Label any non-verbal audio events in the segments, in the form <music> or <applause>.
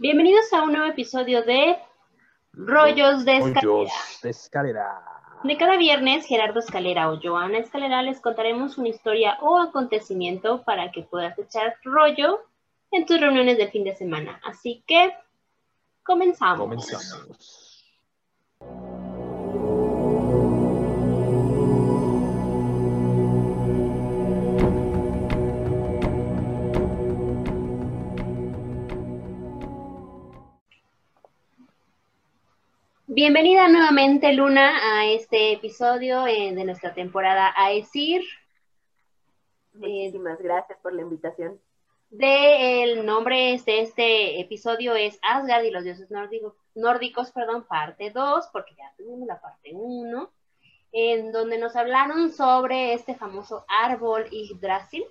Bienvenidos a un nuevo episodio de Rollos de Escalera. Rollos de escalera. De cada viernes, Gerardo Escalera o Joana Escalera les contaremos una historia o acontecimiento para que puedas echar rollo en tus reuniones del fin de semana. Así que comenzamos. Comenzamos. Bienvenida nuevamente, Luna, a este episodio eh, de nuestra temporada AESIR. Muchísimas gracias por la invitación. De el nombre de este episodio es Asgard y los dioses nórdicos, nórdicos perdón, parte 2, porque ya tuvimos la parte 1, en donde nos hablaron sobre este famoso árbol Yggdrasil,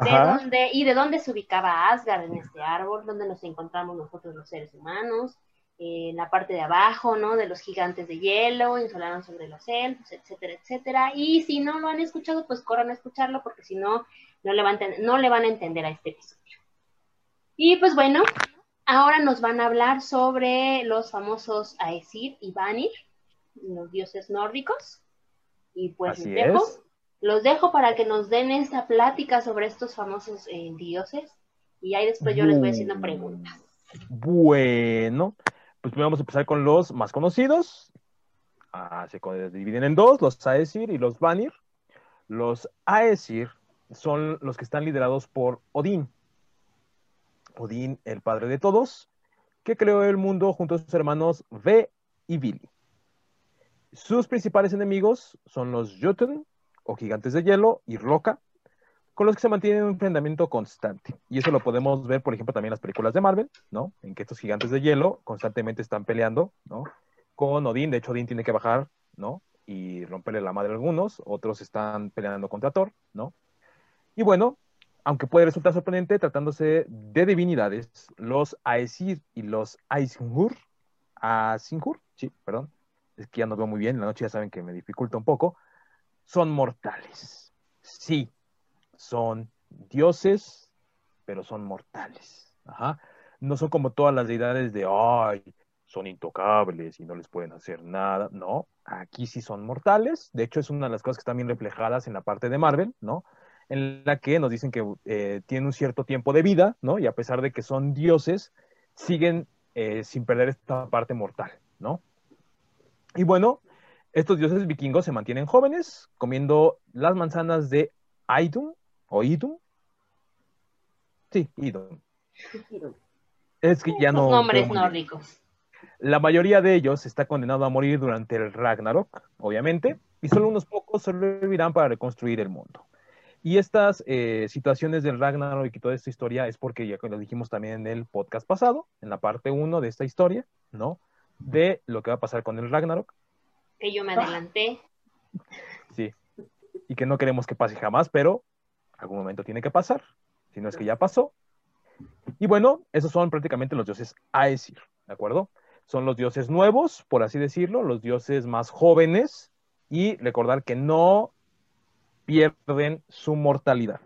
de dónde, y de dónde se ubicaba Asgard en este árbol, donde nos encontramos nosotros los seres humanos, eh, en la parte de abajo, ¿no? De los gigantes de hielo, insolaron sobre los elfos, etcétera, etcétera. Y si no lo han escuchado, pues corran a escucharlo, porque si no, no le, van a no le van a entender a este episodio. Y pues bueno, ahora nos van a hablar sobre los famosos Aesir y Vanir, los dioses nórdicos. Y pues Así los dejo, los dejo para que nos den esta plática sobre estos famosos eh, dioses. Y ahí después yo les voy haciendo Bu- preguntas. Bueno, pues primero vamos a empezar con los más conocidos. Ah, se dividen en dos, los Aesir y los Vanir. Los Aesir son los que están liderados por Odín. Odín, el padre de todos, que creó el mundo junto a sus hermanos Ve y Vili. Sus principales enemigos son los Jotun, o gigantes de hielo, y Roca, con los que se mantiene un enfrentamiento constante. Y eso lo podemos ver, por ejemplo, también en las películas de Marvel, ¿no? En que estos gigantes de hielo constantemente están peleando, ¿no? Con Odín, de hecho Odín tiene que bajar, ¿no? Y romperle la madre a algunos, otros están peleando contra Thor, ¿no? Y bueno, aunque puede resultar sorprendente tratándose de divinidades, los Aesir y los Aesir, Asinjur, sí, perdón, es que ya no veo muy bien, en la noche ya saben que me dificulta un poco, son mortales. Sí, son dioses, pero son mortales. No son como todas las deidades de, ay, son intocables y no les pueden hacer nada. No, aquí sí son mortales. De hecho, es una de las cosas que están bien reflejadas en la parte de Marvel, ¿no? En la que nos dicen que eh, tienen un cierto tiempo de vida, ¿no? Y a pesar de que son dioses, siguen eh, sin perder esta parte mortal, ¿no? Y bueno, estos dioses vikingos se mantienen jóvenes comiendo las manzanas de Idun o Idun. Sí, Idun. Es que ya no. nombres muy bien. nórdicos. La mayoría de ellos está condenado a morir durante el Ragnarok, obviamente, y solo unos pocos sobrevivirán para reconstruir el mundo. Y estas eh, situaciones del Ragnarok y toda esta historia es porque ya lo dijimos también en el podcast pasado, en la parte 1 de esta historia, ¿no? De lo que va a pasar con el Ragnarok. Que yo me adelanté. Sí. Y que no queremos que pase jamás, pero algún momento tiene que pasar. Si no es que ya pasó. Y bueno, esos son prácticamente los dioses Aesir, ¿de acuerdo? Son los dioses nuevos, por así decirlo, los dioses más jóvenes. Y recordar que no pierden su mortalidad.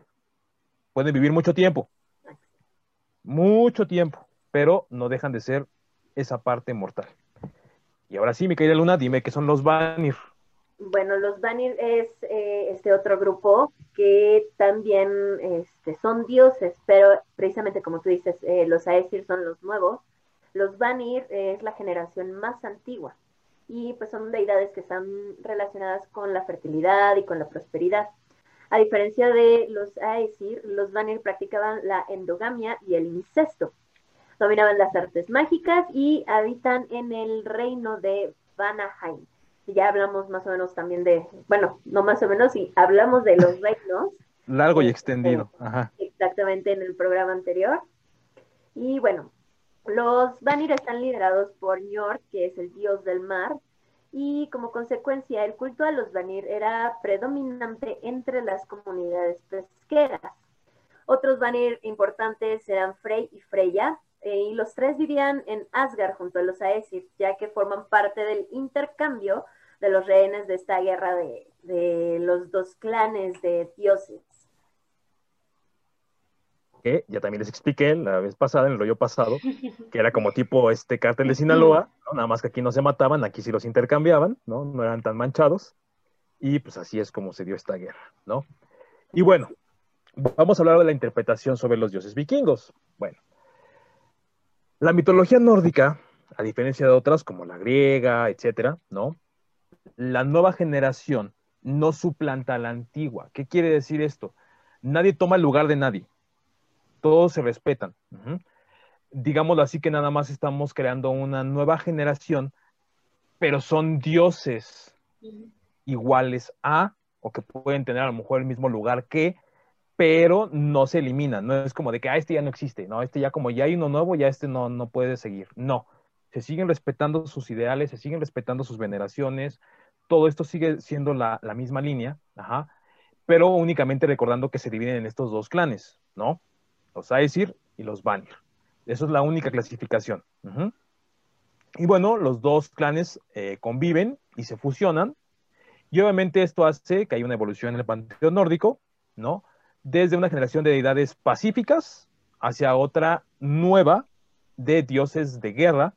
Pueden vivir mucho tiempo. Mucho tiempo. Pero no dejan de ser esa parte mortal. Y ahora sí, mi querida Luna, dime qué son los Vanir. Bueno, los Vanir es eh, este otro grupo que también este, son dioses, pero precisamente como tú dices, eh, los Aesir son los nuevos. Los Vanir es la generación más antigua y pues son deidades que están relacionadas con la fertilidad y con la prosperidad. A diferencia de los Aesir, los Vanir practicaban la endogamia y el incesto. Dominaban las artes mágicas y habitan en el reino de Vanaheim. Ya hablamos más o menos también de, bueno, no más o menos, y hablamos de los reinos <laughs> Largo y Este, extendido. Ajá. exactamente en el programa anterior. Y bueno, los Vanir están liderados por Njord, que es el dios del mar, y como consecuencia el culto a los Vanir era predominante entre las comunidades pesqueras. Otros Vanir importantes eran Frey y Freya, eh, y los tres vivían en Asgard junto a los Aesir, ya que forman parte del intercambio de los rehenes de esta guerra de, de los dos clanes de dioses. que ya también les expliqué la vez pasada, en el rollo pasado, <laughs> que era como tipo este cártel de Sinaloa, ¿no? nada más que aquí no se mataban, aquí sí los intercambiaban, ¿no? No eran tan manchados, y pues así es como se dio esta guerra, ¿no? Y bueno, vamos a hablar de la interpretación sobre los dioses vikingos. Bueno, la mitología nórdica, a diferencia de otras como la griega, etcétera, ¿no? La nueva generación no suplanta a la antigua. ¿Qué quiere decir esto? Nadie toma el lugar de nadie todos se respetan. Digámoslo así que nada más estamos creando una nueva generación, pero son dioses iguales a, o que pueden tener a lo mejor el mismo lugar que, pero no se eliminan. No es como de que, ah, este ya no existe, no, este ya como ya hay uno nuevo, ya este no, no puede seguir. No, se siguen respetando sus ideales, se siguen respetando sus veneraciones, todo esto sigue siendo la, misma línea, pero únicamente recordando que se dividen en estos dos clanes, ¿no? los Aesir y los Vanir. Esa es la única clasificación. Y bueno, los dos clanes eh, conviven y se fusionan. Y obviamente esto hace que haya una evolución en el panteón nórdico, ¿no? Desde una generación de deidades pacíficas hacia otra nueva de dioses de guerra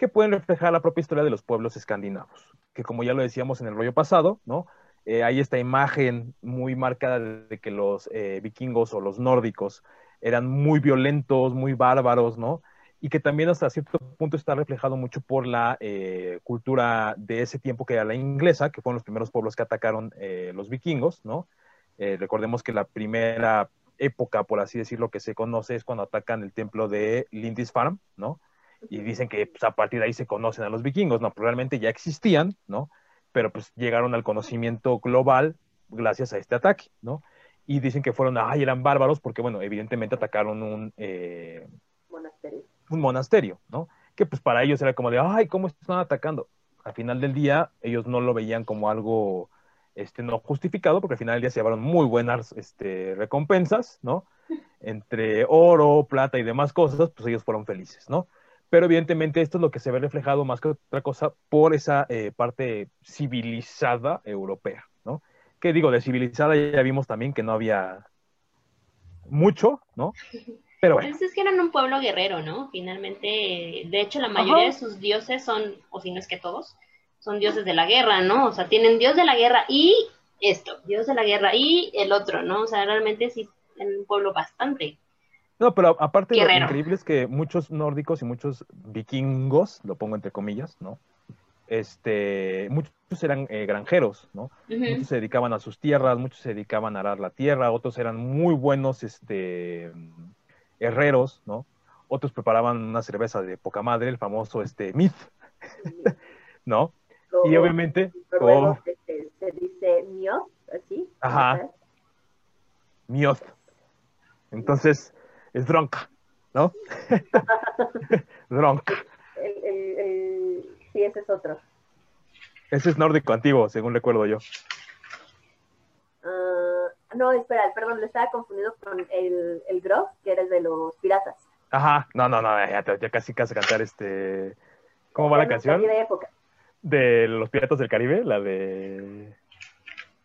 que pueden reflejar la propia historia de los pueblos escandinavos. Que como ya lo decíamos en el rollo pasado, ¿no? Eh, hay esta imagen muy marcada de que los eh, vikingos o los nórdicos eran muy violentos, muy bárbaros, ¿no? Y que también hasta cierto punto está reflejado mucho por la eh, cultura de ese tiempo que era la inglesa, que fueron los primeros pueblos que atacaron los vikingos, ¿no? Recordemos que la primera época, por así decirlo, que se conoce es cuando atacan el templo de Lindisfarne, ¿no? Y dicen que pues, a partir de ahí se conocen a los vikingos, ¿no? Probablemente ya existían, ¿no? Pero pues llegaron al conocimiento global gracias a este ataque, ¿no? y dicen que fueron, ay, eran bárbaros porque, bueno, evidentemente atacaron un, eh, monasterio. un monasterio, ¿no? Que pues para ellos era como de, ay, ¿cómo están atacando? Al final del día, ellos no lo veían como algo este, no justificado, porque al final del día se llevaron muy buenas este, recompensas, ¿no? Entre oro, plata y demás cosas, pues ellos fueron felices, ¿no? Pero evidentemente esto es lo que se ve reflejado más que otra cosa por esa eh, parte civilizada europea, ¿no? que digo, de civilizada ya vimos también que no había mucho, ¿no? Pero bueno. Pues es que eran un pueblo guerrero, ¿no? Finalmente, de hecho, la mayoría de sus dioses son, o si no es que todos, son dioses de la guerra, ¿no? O sea, tienen dios de la guerra y esto, dios de la guerra y el otro, ¿no? O sea, realmente sí, en un pueblo bastante. No, pero aparte lo increíble es que muchos nórdicos y muchos vikingos, lo pongo entre comillas, ¿no? este, muchos eran eh, granjeros, ¿no? Muchos se dedicaban a sus tierras, muchos se dedicaban a arar la tierra, otros eran muy buenos este, herreros, ¿no? Otros preparaban una cerveza de poca madre, el famoso este, Myth, <laughs> ¿no? y obviamente... se, dice Mioth, así. Ajá. Mioth. Entonces, es dronca, ¿no? <laughs> dronca. Sí, ese es otro. Ese es nórdico antiguo, según recuerdo yo. Ah, no, espera, perdón, lo estaba confundido con el, el Grove, que era el de los piratas. Ajá, no, no, no, ya, casi casi cantar este... ¿Cómo va la canción? De época. De los piratas del Caribe, la de...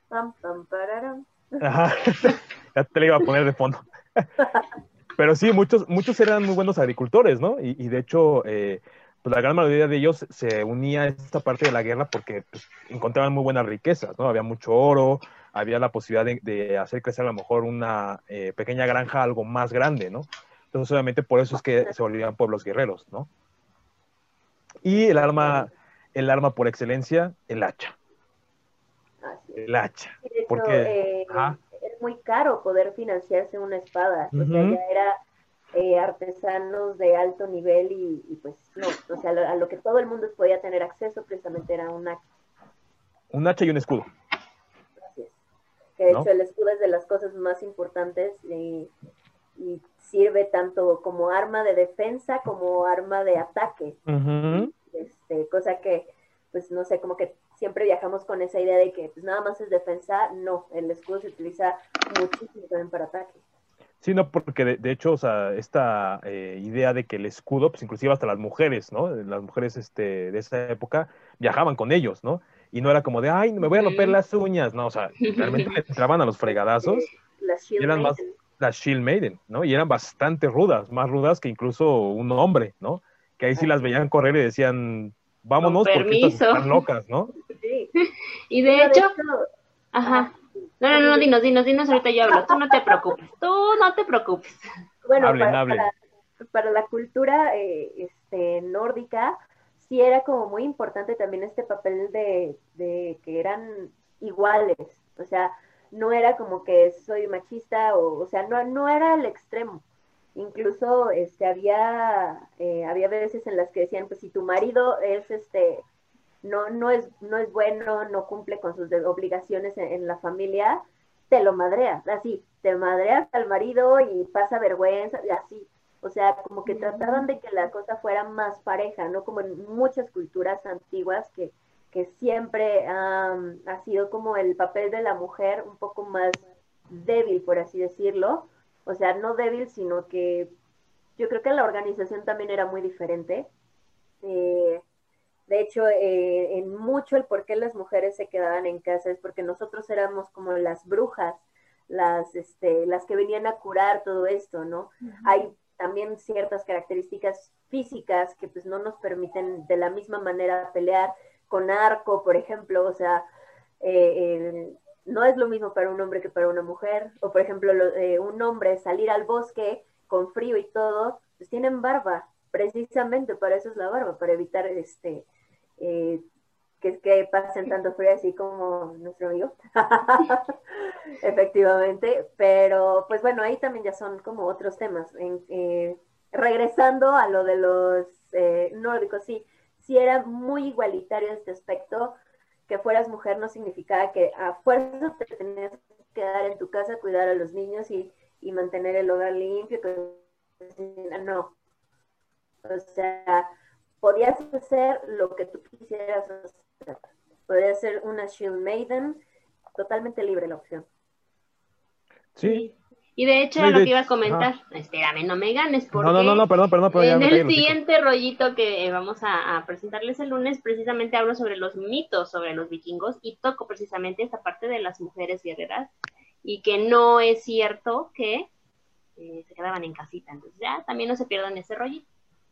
Pam, pam, pararam. Ajá, <laughs> ya te la iba a poner de fondo. <laughs> Pero sí, muchos, muchos eran muy buenos agricultores, ¿no? Y, y de hecho, eh, pues la gran mayoría de ellos se unía a esta parte de la guerra porque pues, encontraban muy buenas riquezas, ¿no? Había mucho oro, había la posibilidad de, hacer crecer a lo mejor una eh, pequeña granja algo más grande, ¿no? Entonces, obviamente, por eso es que se volvían pueblos guerreros, ¿no? Y el arma, el arma por excelencia, el hacha. El hacha. porque eh, es muy caro poder financiarse una espada. O sea, ya era eh, artesanos de alto nivel y, pues no, o sea, a lo que todo el mundo podía tener acceso precisamente era un hacha. Un hacha y un escudo. Así es. Que de hecho el escudo es de las cosas más importantes y, sirve tanto como arma de defensa como arma de ataque. este, cosa que, pues no sé, como que siempre viajamos con esa idea de que pues nada más es defensa, no, el escudo se utiliza muchísimo también para ataque. Sí, no, porque de, hecho, o sea, esta eh, idea de que el escudo, pues inclusive hasta las mujeres, ¿no? Las mujeres este, de esa época viajaban con ellos, ¿no? Y no era como de, ay, me voy a romper las uñas, no, o sea, realmente le entraban a los fregadazos. <laughs> Las y eran más, las Shield Maiden, ¿no? Y eran bastante rudas, más rudas que incluso un hombre, ¿no? Que ahí sí las veían correr y decían, vámonos porque estas están locas, ¿no? <laughs> Sí. Y de hecho, ajá. No, no, no, dinos, dinos, dinos, ahorita yo hablo. Tú no te preocupes, tú no te preocupes. Bueno, para, Para, la cultura eh, este, nórdica, sí era como muy importante también este papel de, de que eran iguales. O sea, no era como que soy machista, o, o sea, no, no era el extremo. Incluso este, había, eh, había veces en las que decían, pues si tu marido es este no, no, es, no es bueno, no cumple con sus obligaciones en, la familia, te lo madreas, así, te madreas al marido y pasa vergüenza, y así. O sea, como que trataban de que la cosa fuera más pareja, ¿no? Como en muchas culturas antiguas que, que siempre ha sido como el papel de la mujer un poco más débil, por así decirlo. O sea, no débil, sino que yo creo que la organización también era muy diferente. Eh, de hecho, eh, en mucho el por qué las mujeres se quedaban en casa es porque nosotros éramos como las brujas, las, este, las que venían a curar todo esto, ¿no? Hay también ciertas características físicas que pues no nos permiten de la misma manera pelear con arco, por ejemplo, o sea, eh, no es lo mismo para un hombre que para una mujer, o por ejemplo, eh, un hombre salir al bosque con frío y todo, pues tienen barba, precisamente para eso es la barba, para evitar este eh, que, que pasen tanto frío así como nuestro amigo. <laughs> Efectivamente, pero pues bueno, ahí también ya son como otros temas. Eh, regresando a lo de los eh, nórdicos, sí, sí era muy igualitario este aspecto, que fueras mujer no significaba que a fuerza te tenías que quedar en tu casa, cuidar a los niños y, y mantener el hogar limpio. No. O sea, podías hacer lo que tú quisieras hacer. Podías ser una Shield Maiden, totalmente libre la opción. Sí. Y de hecho, lo que iba a comentar, espérame, no me ganes, porque no, no, no, perdón, perdón, en el siguiente rollito que vamos a, presentarles el lunes, precisamente hablo sobre los mitos sobre los vikingos y toco precisamente esta parte de las mujeres guerreras y que no es cierto que eh, se quedaban en casita. Entonces ya también no se pierdan ese rollito.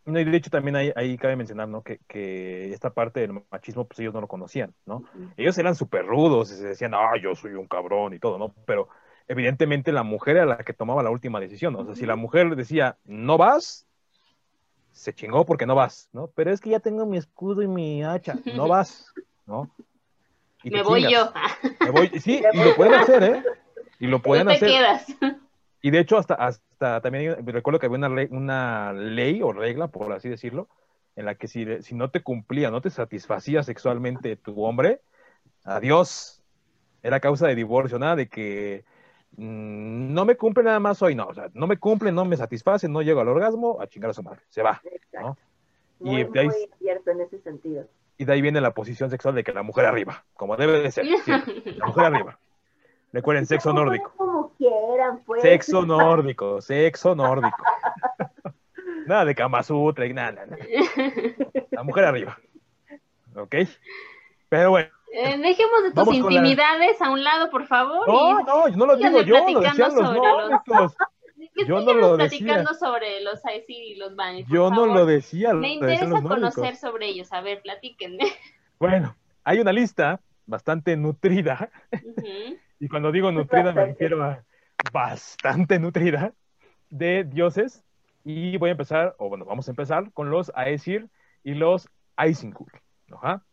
No, y de hecho también ahí, ahí cabe mencionar, ¿no? Que, que, esta parte del machismo, pues ellos no lo conocían, ¿no? Ellos eran súper rudos y se decían, ah, yo soy un cabrón y todo, ¿no? Pero evidentemente la mujer era la que tomaba la última decisión, O sea, si la mujer decía, no vas, se chingó porque no vas, ¿no? Pero es que ya tengo mi escudo y mi hacha, no vas, ¿no? Me voy yo. Me voy, sí, <laughs> y lo pueden hacer, ¿eh? Y lo pueden hacer. Y de hecho, hasta, hasta también recuerdo que había una ley, una ley o regla, por así decirlo, en la que si, si no te cumplía, no te satisfacía sexualmente tu hombre, adiós. Era causa de divorcio, nada de que no me cumple nada más hoy, no. O sea, no me cumple, no me satisface, no llego al orgasmo, a chingar a su madre. Se va. ¿no? y de ahí, muy cierto en ese sentido. Y de ahí viene la posición sexual de que la mujer arriba, como debe de ser. la mujer arriba. Recuerden, <laughs> sexo nórdico. Como quieran, pues. Sexo nórdico, sexo nórdico. <laughs> nada de Kama Sutra y nada, nada. La mujer arriba. ¿Ok? Pero bueno. Eh, dejemos de tus intimidades a un lado, por favor. No, no, no lo digo yo, lo decían los nórdicos. Yo no lo platicando decía. sobre los y los. <laughs> <laughs> Yo no lo decía. Me interesa conocer sobre ellos. A ver, platíquenme. <laughs> Bueno, hay una lista bastante nutrida y cuando digo nutrida me refiero a bastante nutrida, de dioses. Y voy a empezar, o bueno, vamos a empezar con los Aesir y los Aisingul. Ajá.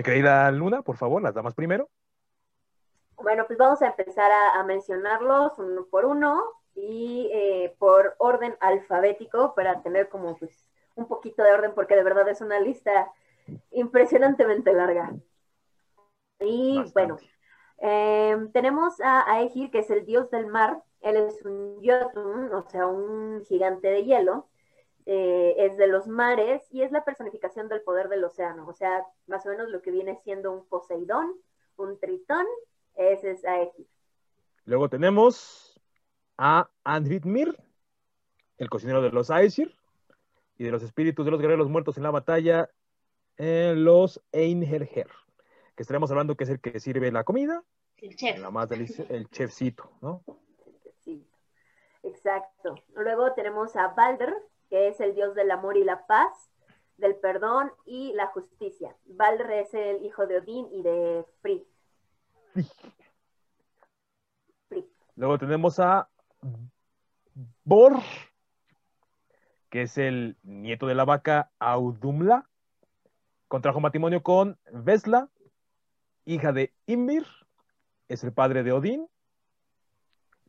Mi querida Luna, por favor, las damas primero. Bueno, pues vamos a empezar a, mencionarlos uno por uno y eh, por orden alfabético para tener como pues un poquito de orden porque de verdad es una lista impresionantemente larga. Y bueno, Em, tenemos a Aegir, que es el dios del mar. Él es un Jotun, o sea, un gigante de hielo. Eh, es de los mares y es la personificación del poder del océano. O sea, más o menos lo que viene siendo un Poseidón, un Tritón, ese es Aegir. Luego tenemos a Andritmir, el cocinero de los Aesir y de los espíritus de los guerreros muertos en la batalla, en los Einherjer que estaremos hablando que es el que sirve la comida. El chef. La más el chefcito, ¿no? Exacto. Luego tenemos a Balder, que es el dios del amor y la paz, del perdón y la justicia. Balder es el hijo de Odín y de Frigg. Luego tenemos a Bor, que es el nieto de la vaca Audumla. Contrajo matrimonio con Vesla, hija de Ymir, es el padre de Odín,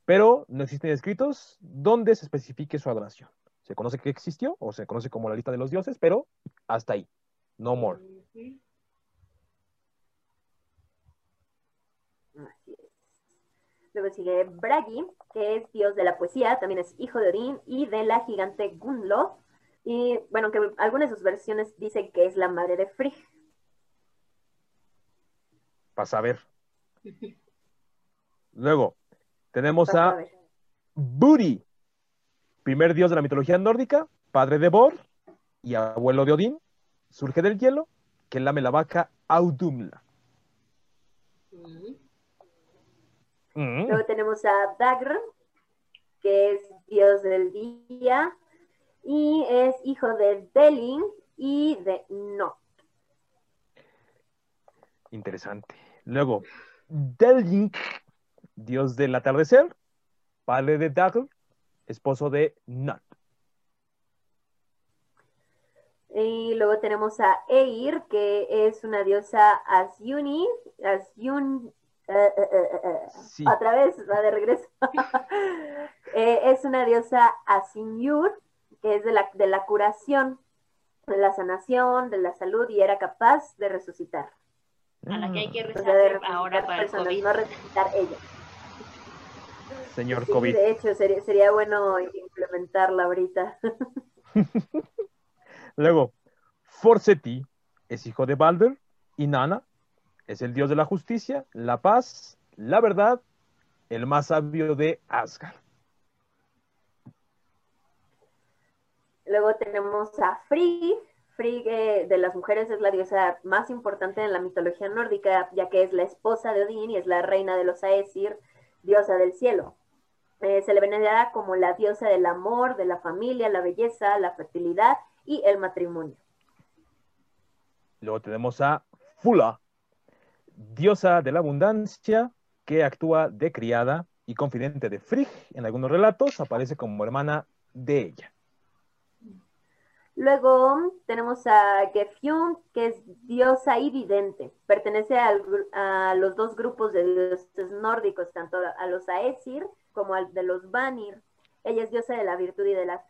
pero no existen escritos donde se especifique su adoración. Se conoce que existió, o se conoce como la lista de los dioses, pero hasta ahí. No more. Así es. Luego sigue Bragi, que es dios de la poesía, también es hijo de Odín y de la gigante Gunlo. Y bueno, que algunas de sus versiones dicen que es la madre de Frigg. Para a ver. Luego, tenemos Pasa a ver. Buri, primer dios de la mitología nórdica, padre de Bor y abuelo de Odín, surge del hielo, que lame la vaca Audumla. Mm. Mm, Luego tenemos a Dagr, que es dios del día y es hijo de Delin y de No. interesante. Luego, Deljink, dios del atardecer, padre de Dagr, esposo de Nut. Y luego tenemos a Eir, que es una diosa Asyuni, Asyun, eh, eh, eh, eh, Sí. otra vez, va de regreso. <laughs> Eh, es una diosa Asinyur, que es de la, de la curación, de la sanación, de la salud y era capaz de resucitar. A la que hay que O sea, rezar ahora para el COVID. no resucitar ella. Señor Sí, COVID. de hecho, sería, sería bueno implementarla ahorita. <laughs> Luego, Forseti es hijo de Balder y Nana es el dios de la justicia, la paz, la verdad, el más sabio de Asgard. Luego tenemos a Frigg. Frigg eh, de las mujeres es la diosa más importante en la mitología nórdica, ya que es la esposa de Odín y es la reina de los Aesir, diosa del cielo. Eh, se le venera como la diosa del amor, de la familia, la belleza, la fertilidad y el matrimonio. Luego tenemos a Fula, diosa de la abundancia, que actúa de criada y confidente de Frigg. En algunos relatos aparece como hermana de ella. Luego tenemos a Gefjun, que es diosa y vidente. Pertenece al a los dos grupos de dioses nórdicos, tanto a- los Aesir como al de los Vanir. Ella es diosa de la virtud y de la,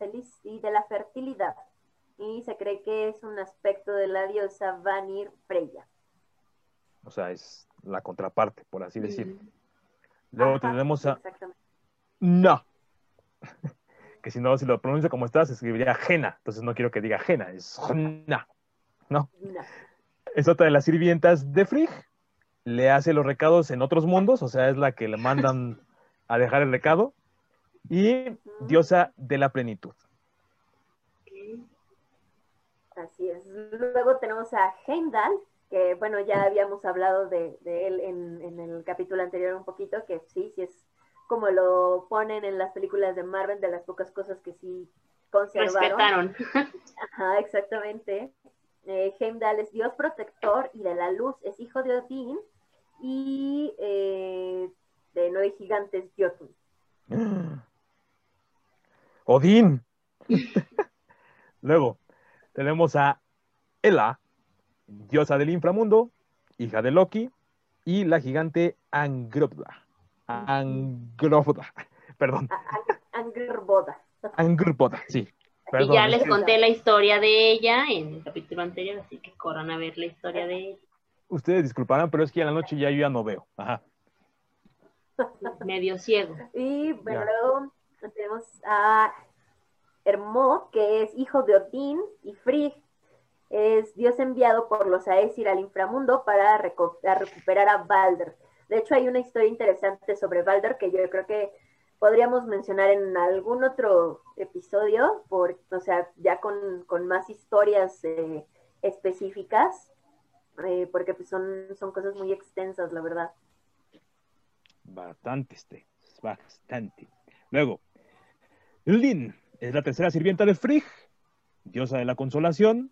y de la fertilidad. Y se cree que es un aspecto de la diosa Vanir Freya. O sea, es la contraparte, por así decirlo. Luego Ajá, tenemos a Exactamente. No. Que si no, si lo pronuncio como está, se escribiría Jena. Entonces no quiero que diga Jena, es Jna. No. Es otra de las sirvientas de Frigg. Le hace los recados en otros mundos, o sea, es la que le mandan a dejar el recado. Y diosa de la plenitud. Así es. Luego tenemos a Heimdall, que bueno, ya habíamos hablado de, de él en, en el capítulo anterior un poquito, que sí, sí es como lo ponen en las películas de Marvel, de las pocas cosas que sí conservaron. Respetaron. Ajá, exactamente. Eh, Heimdall es dios protector y de la luz, es hijo de Odín y eh, de nueve gigantes Jotun. <gasps> Odín. <laughs> Luego tenemos a Ela, diosa del inframundo, hija de Loki, y la gigante Angrboda. Angrboda. <laughs> Perdón, Angrboda. Angrboda, sí. Y Perdón, ya es les conté la historia de ella en el capítulo anterior, así que corran a ver la historia de ella. Ustedes disculparán, pero es que en la noche ya yo ya no veo. Ajá. <laughs> Medio ciego. Y bueno, Ya. luego tenemos a Hermod, que es hijo de Odín, y Frigg es dios enviado por los Aesir al inframundo para a recuperar a Balder. De hecho, hay una historia interesante sobre Balder que yo creo que podríamos mencionar en algún otro episodio, por, o sea, ya con, con más historias eh, específicas, eh, porque pues son, son cosas muy extensas, la verdad. Bastante, este. Bastante. Luego, Lin es la tercera sirvienta de Frigg, diosa de la consolación,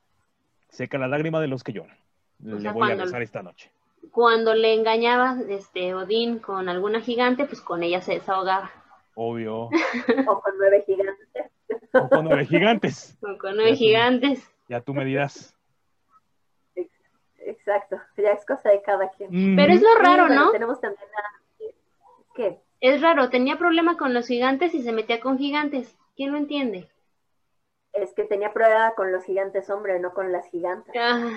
seca la lágrima de los que lloran. Le sea, voy a rezar esta noche. Cuando le engañaba este Odín con alguna gigante, pues con ella se desahogaba. Obvio. <laughs> O con nueve gigantes. O con nueve gigantes. <laughs> O con nueve Ya tú- gigantes. Ya tú me dirás. Exacto. Ya es cosa de cada quien. Pero es lo raro, Sí, ¿no? Tenemos también a... ¿Qué? Es raro, tenía problema con los gigantes y se metía con gigantes. ¿Quién lo entiende? Es que tenía prueba con los gigantes hombre, no con las gigantes. Ah,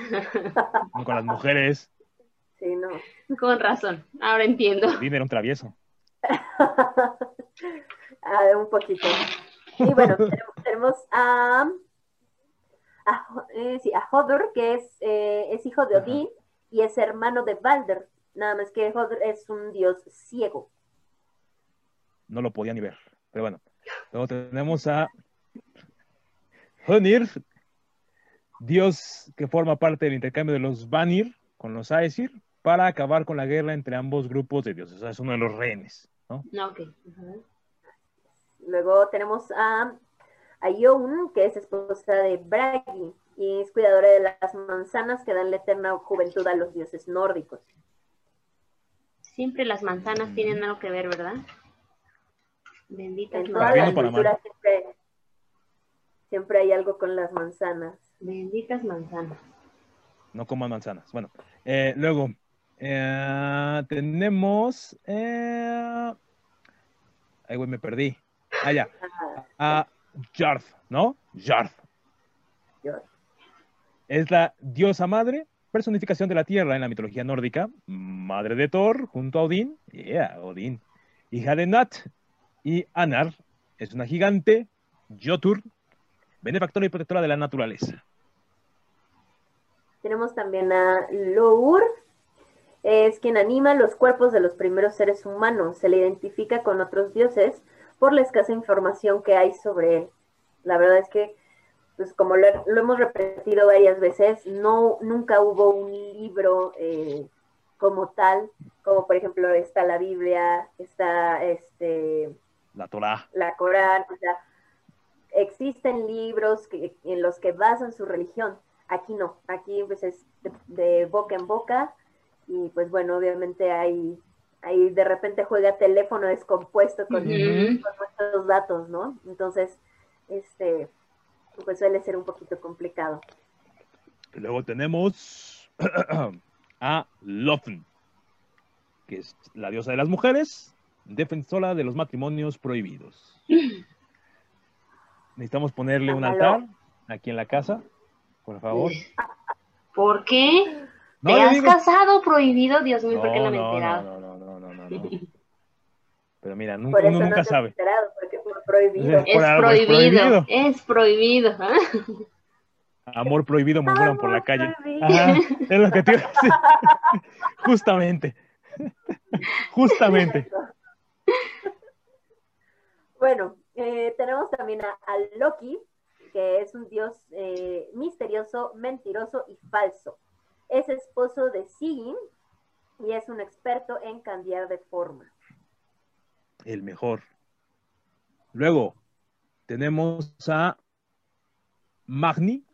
<laughs> No con las mujeres. Sí, no. con razón, ahora entiendo. Odín era un travieso. <laughs> Ah, un poquito. Y bueno, <laughs> tenemos, a, a, eh, sí, a Hodor, que es, eh, es hijo de Ajá. Odín y es hermano de Balder. Nada más que Hodor es un dios ciego. No lo podía ni ver. Pero bueno. Luego tenemos a Honir, dios que forma parte del intercambio de los Vanir con los Aesir para acabar con la guerra entre ambos grupos de dioses. O sea, es uno de los rehenes. ¿no? Ujú. Luego tenemos a, a Youn, que es esposa de Bragi y es cuidadora de las manzanas que dan la eterna juventud a los dioses nórdicos. Siempre las manzanas tienen algo que ver, ¿verdad? Benditas En todas las culturas siempre, siempre hay algo con las manzanas. benditas manzanas. No coman manzanas. Bueno, eh, luego eh, tenemos. Eh... Ay, güey, me perdí. Ah, ya. Ah, A Jarth, ¿no? Jarth. Es la diosa madre, personificación de la tierra en la mitología nórdica, madre de Thor junto a Odín, yeah, Odín, hija de Nat y Anar, es una gigante, Jotur, benefactora y protectora de la naturaleza. Tenemos también a Lour, es quien anima los cuerpos de los primeros seres humanos. Se le identifica con otros dioses por la escasa información que hay sobre él. La verdad es que, pues como lo, lo hemos repetido varias veces, no nunca hubo un libro eh, como tal, como por ejemplo está la Biblia, está este La Torah. la Corán, o sea, existen libros que, en los que basan su religión. Aquí no, aquí pues es de, de boca en boca y pues bueno, obviamente hay, hay de repente juega teléfono descompuesto con, con nuestros datos, ¿no? Entonces, este, pues suele ser un poquito complicado. Luego tenemos <clears throat> a Lofn, que es la diosa de las mujeres, defensora de los matrimonios prohibidos. <clears throat> Necesitamos ponerle un altar aquí en la casa, por favor. ¿Por qué? No, ¿Te has digo- casado prohibido? Dios mío, ¿por qué no me he no, enterado? no, no, no, no, no, no. Pero mira, Por nunca, eso uno no nunca sabe. enterado, porque fue prohibido. Es Por algo es prohibido, es prohibido. ¿ah? Amor prohibido murmuran por la calle. Ajá, es lo que te iba a decir. <laughs> Justamente. <laughs> Justamente. <laughs> Bueno, eh, tenemos también a, a Loki, que es un dios eh, misterioso, mentiroso y falso. Es esposo de Sigyn y es un experto en cambiar de forma. El mejor. Luego, tenemos a Magni,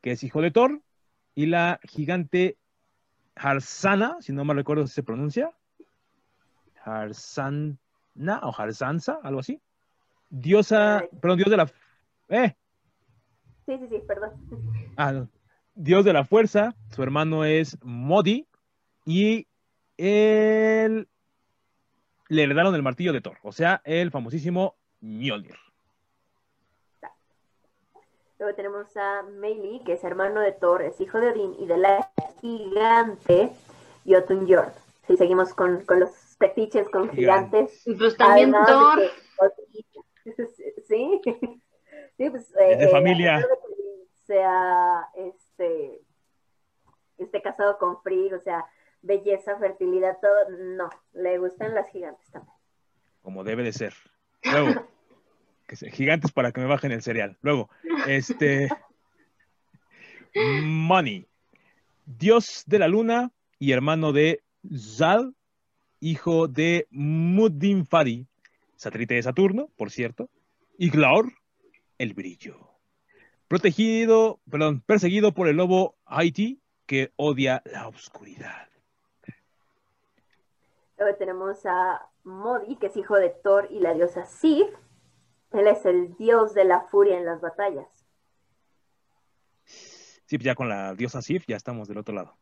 que es hijo de Thor, y la gigante Harsana, si no me recuerdo si se pronuncia. Harsana o Harsansa, algo así. Diosa, Ay. perdón, dios de la... Eh, Sí, sí, sí, perdón. Ah, no. Dios de la fuerza, su hermano es Modi y él le heredaron el martillo de Thor, o sea, el famosísimo Mjolnir. Luego tenemos a Meili, que es hermano de Thor, es hijo de Odín y de la gigante Jotunjord. Si seguimos con, con los fetiches con gigantes. Pues también Además Thor. que- <laughs> Sí, <laughs> sí, pues. Es de familia. Sea, este, esté casado con Frigg, o sea, belleza, fertilidad, todo. No, le gustan las gigantes también. como debe de ser. Luego, <laughs> que se- gigantes para que me bajen el cereal. Luego, este Money, dios de la luna y hermano de Zal, hijo de Muddin Fadi, satélite de Saturno, por cierto, Y Glaur, el brillo. Protegido, perdón, perseguido por el lobo Haiti, que odia la oscuridad. Luego tenemos a Modi, que es hijo de Thor y la diosa Sif. Él es el dios de la furia en las batallas. Sí, ya con la diosa Sif ya estamos del otro lado.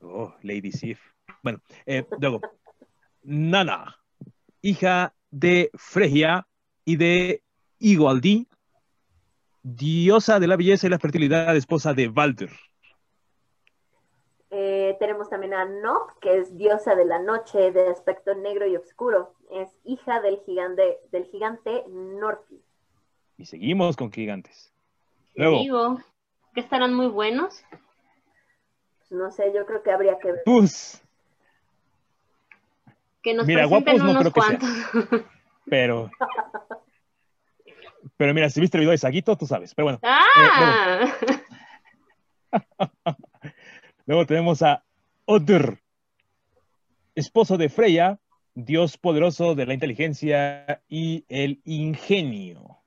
Oh, Lady Sif. Bueno, eh, luego, Nana, hija de Fregia y de Igualdi, diosa de la belleza y la fertilidad, esposa de Balder. Eh, tenemos también a Nob, que es diosa de la noche, de aspecto negro y oscuro. Es hija del gigante, del gigante Norki. Y seguimos con gigantes. Te Luego, digo que estarán muy buenos. Pues no sé, yo creo que habría que ver. pues, Que nos Mira, presenten guapos no unos creo que cuantos. <laughs> pero. Pero mira, si viste el video de Saguito, tú sabes. Pero bueno, ¡Ah! <laughs> luego tenemos a Odr, esposo de Freya, dios poderoso de la inteligencia y el ingenio.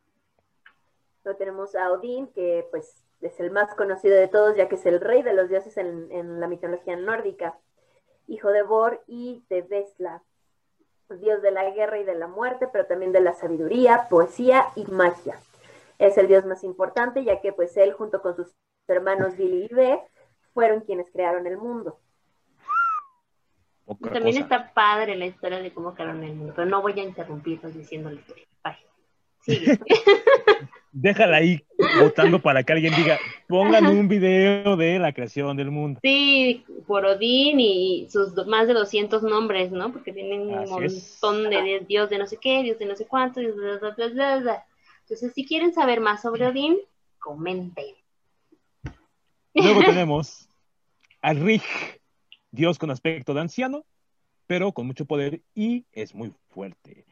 Luego tenemos a Odín, que pues es el más conocido de todos, ya que es el rey de los dioses en, en la mitología nórdica. Hijo de Bor y de Vesla. Dios de la guerra y de la muerte, pero también de la sabiduría, poesía y magia. Es el dios más importante, ya que pues él junto con sus hermanos Billy y Be fueron quienes crearon el mundo. Otra También cosa. está padre la historia de cómo crearon el mundo, pero no voy a interrumpirlos diciendo la historia. Bye. Sigue. <laughs> Déjala ahí votando para que alguien diga, pongan un video de la creación del mundo. Sí, por Odín y sus más de 200 nombres, ¿no? Porque tienen un Así montón de, de dios de no sé qué, dios de no sé cuánto, dios de bla, bla, bla, bla. Entonces, si quieren saber más sobre Odín, comenten. Luego <laughs> tenemos a Rig, dios con aspecto de anciano, pero con mucho poder y es muy fuerte.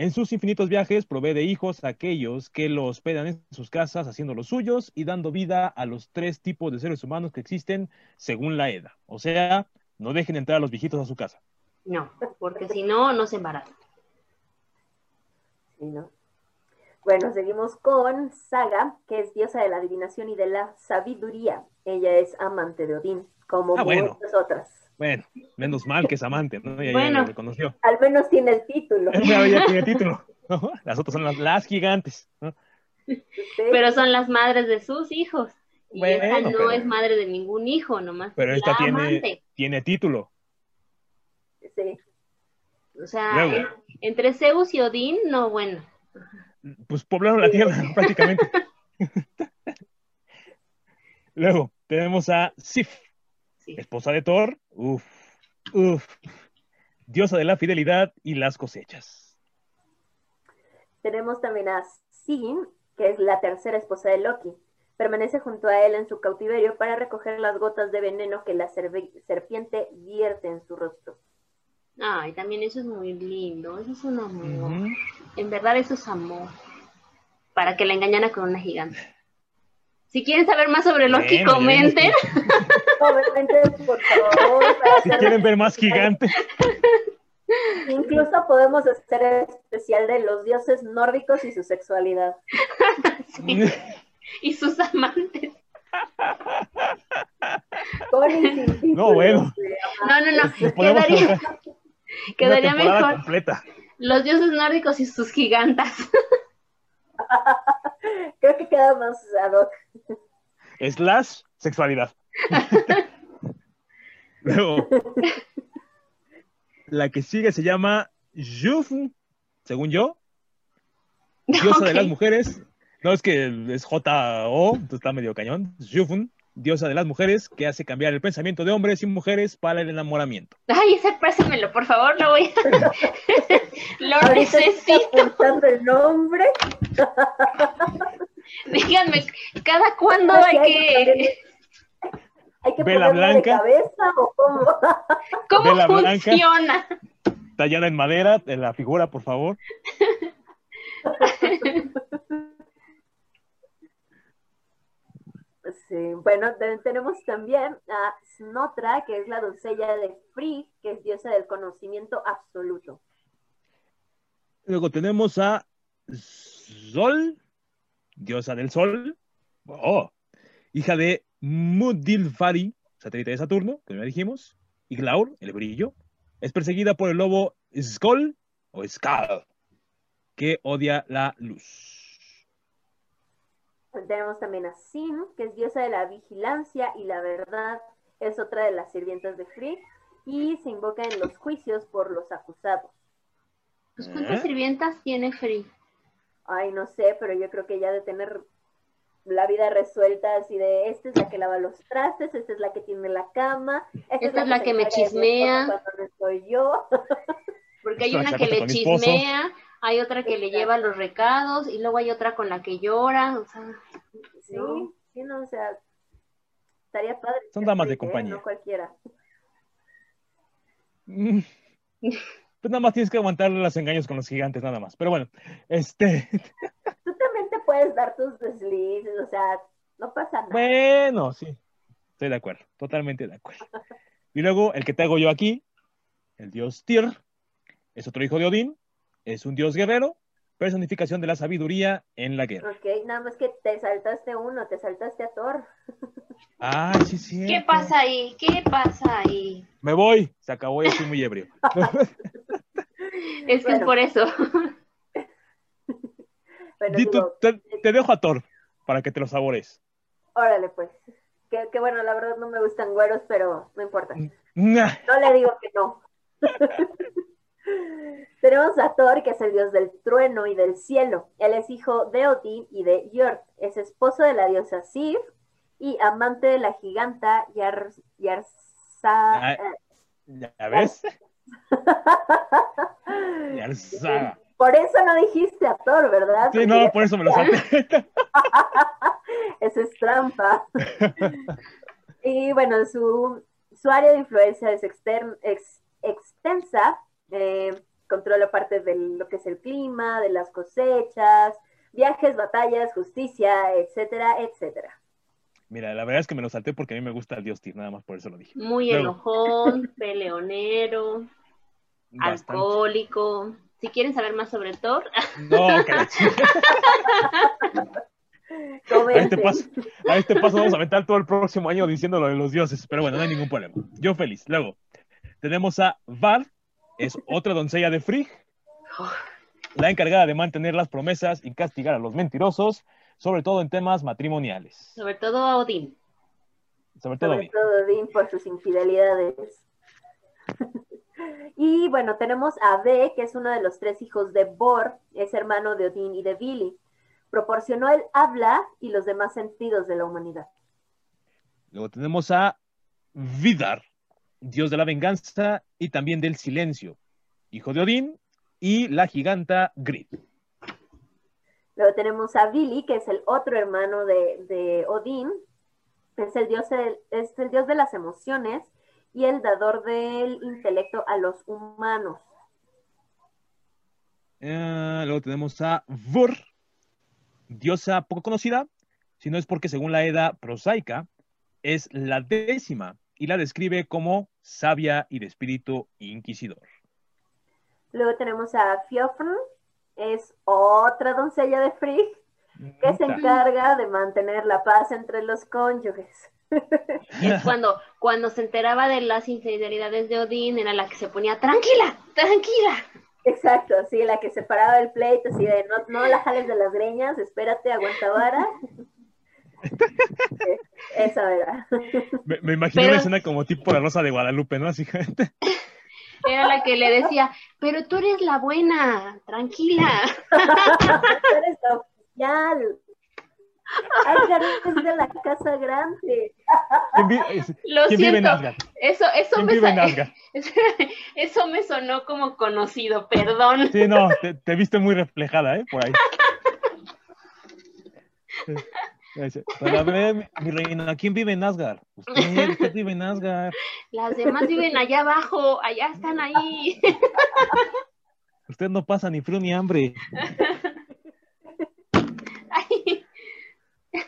En sus infinitos viajes provee de hijos a aquellos que lo hospedan en sus casas haciendo los suyos y dando vida a los tres tipos de seres humanos que existen según la edad. O sea, no dejen entrar a los viejitos a su casa. No, porque si no, no se embarazan. Sí, ¿no? Bueno, seguimos con Saga, que es diosa de la adivinación y de la sabiduría. Ella es amante de Odín, como Ah, bueno. muchas otras. Bueno, menos mal que es amante, ¿no? Ya, ya Bueno. lo reconoció. Al menos tiene el título. Ya, ya tiene título. ¿no? Las otras son las, las gigantes. ¿no? ¿sí? Pero son las madres de sus hijos. Y Bueno, esta no pero- es madre de ningún hijo, nomás. Pero es esta la tiene, amante. tiene título. Sí. O sea, en- entre Zeus y Odín, no, bueno. Pues poblaron la tierra <laughs> prácticamente. <laughs> Luego tenemos a Sif, Sí. esposa de Thor. Uf, uf. Diosa de la fidelidad y las cosechas. Tenemos también a Sigyn, que es la tercera esposa de Loki. Permanece junto a él en su cautiverio para recoger las gotas de veneno que la serpiente vierte en su rostro. Ay, también eso es muy lindo. Eso es un amor. En verdad, eso es amor. Para que la engañara con una gigante. Si quieren saber más sobre Loki, ya comenten. Obviamente, por favor, para Si hacer- quieren ver más gigantes, incluso podemos hacer el especial de los dioses nórdicos y su sexualidad. Sí. <laughs> Y sus amantes. No, bueno. No, no, no. podemos Quedaría, <laughs> mejor. completa. Los dioses nórdicos y sus gigantas. <laughs> Creo que queda más ad hoc. Slash sexualidad. <laughs> Luego, la que sigue se llama Jufn, según yo, diosa de las mujeres. No, es que es J-O, entonces está medio cañón. Jufn, diosa de las mujeres, que hace cambiar el pensamiento de hombres y mujeres para el enamoramiento. Ay, ese préstamelo, por favor, lo voy a... <laughs> lo necesito. el nombre. <laughs> Díganme, ¿cada cuándo hay que que... Hay que Vela ponerla de blanca. cabeza o cómo. <laughs> ¿Cómo Vela blanca. funciona? Tallada en madera, en la figura, por favor. <laughs> Sí, bueno, te- tenemos también a Snotra, que es la doncella de Frigg, que es diosa del conocimiento absoluto. Luego tenemos a Sol, diosa del sol, oh, hija de Mudilfari, satélite de Saturno, que ya dijimos, y Glaur, el brillo, es perseguida por el lobo Skoll o Skal, que odia la luz. Tenemos también a Sim, que es diosa de la vigilancia y la verdad, es otra de las sirvientas de Frigg y se invoca en los juicios por los acusados. Pues, ¿Cuántas ¿Eh? sirvientas tiene Free? Ay, no sé, pero yo creo que ya de tener la vida resuelta así de esta es la que lava los trastes, esta es la que tiene la cama, Esta es la que me chismea. Cuando no estoy yo. <laughs> Porque hay una que le chismea, hay otra que le lleva los recados y luego hay otra con la que llora. O sea, Sí, No. sí, no, o sea, estaría padre. Son damas de compañía. No cualquiera. Mm. Pues nada más tienes que aguantar los engaños con los gigantes, nada más. Pero bueno, este, Tú <laughs> también te puedes dar tus deslices, o sea, no pasa nada. bueno, sí, estoy de acuerdo, totalmente de acuerdo. <laughs> Y luego el que te hago yo aquí, el dios Tyr, es otro hijo de Odín, es un dios guerrero, personificación de la sabiduría en la guerra. Ok, nada más que te saltaste uno, te saltaste a Thor. <laughs> Ah, sí, sí. ¿qué pasa ahí? ¿Qué pasa ahí? Me voy, se acabó, ya estoy muy ebrio. <laughs> Es que es por eso. Digo, te, te dejo a Thor para que te lo sabores. órale pues. Que, que bueno, la verdad no me gustan güeros, pero no importa. Nah, No le digo que no. <laughs> Tenemos a Thor, que es el dios del trueno y del cielo. Él es hijo de Odín y de Jörg. Es esposo de la diosa Sif y amante de la giganta Yar, Yarsa. Ah. eh, ¿Ya ves? <laughs> Ya sa- Por eso no dijiste a Thor, ¿verdad? Sí, no, por eso me lo salté. <laughs> Eso es trampa. <laughs> y bueno, su, su área de influencia es extern- ex- extensa. eh, controla parte de lo que es el clima, de las cosechas, viajes, batallas, justicia, etcétera, etcétera. Mira, la verdad es que me lo salté porque a mí me gusta el dios Tyr, nada más por eso lo dije. Muy Luego. enojón, <laughs> peleonero, Bastante. alcohólico. Si quieren saber más sobre Thor, No. A <laughs> este, paso, a este paso vamos a aventar todo el próximo año diciendo lo de los dioses, pero bueno, no hay ningún problema. Yo feliz. Luego, tenemos a Var, es otra doncella de Frigg, la encargada de mantener las promesas y castigar a los mentirosos, sobre todo en temas matrimoniales. sobre todo a Odín. Sobre todo, sobre todo Odín por sus infidelidades. Y bueno, tenemos a B, que es uno de los tres hijos de Bor, es hermano de Odín y de Billy. Proporcionó el habla y los demás sentidos de la humanidad. Luego tenemos a Vidar, dios de la venganza y también del silencio, hijo de Odín y la giganta Grid. Luego tenemos a Billy, que es el otro hermano de, de Odín. Es el, dios es el dios de las emociones y el dador del intelecto a los humanos. Eh, luego tenemos a Vur, diosa poco conocida, si no es porque según la Edda prosaica, es la décima y la describe como sabia y de espíritu inquisidor. Luego tenemos a Fiofn, es otra doncella de Frigg, que se encarga de mantener la paz entre los cónyuges. <laughs> Es cuando, cuando se enteraba de las infidelidades de Odín, era la que se ponía, tranquila, tranquila. Exacto, sí, la que separaba el pleito, así de no, no la jales de las greñas, espérate, aguanta vara. <laughs> Esa era. Me, me imagino Pero- una escena como tipo la Rosa de Guadalupe, ¿no? Así Era la que le decía, pero tú eres la buena, tranquila. <laughs> Tú eres la oficial. Edgar es de la casa grande. ¿Quién, vi- es- Lo quién vive en siento, Asgard? eso, eso ¿Quién me vive en Asgard? <laughs> eso me sonó como conocido, perdón. Sí, no, te, te viste muy reflejada, ¿eh? Por ahí. Dice, Pero a ver, mi- mi reina, ¿quién vive en Asgard? Usted, usted vive en Asgard. Las demás viven allá abajo, allá están ahí. Usted no pasa ni frío ni hambre. <laughs> Ay,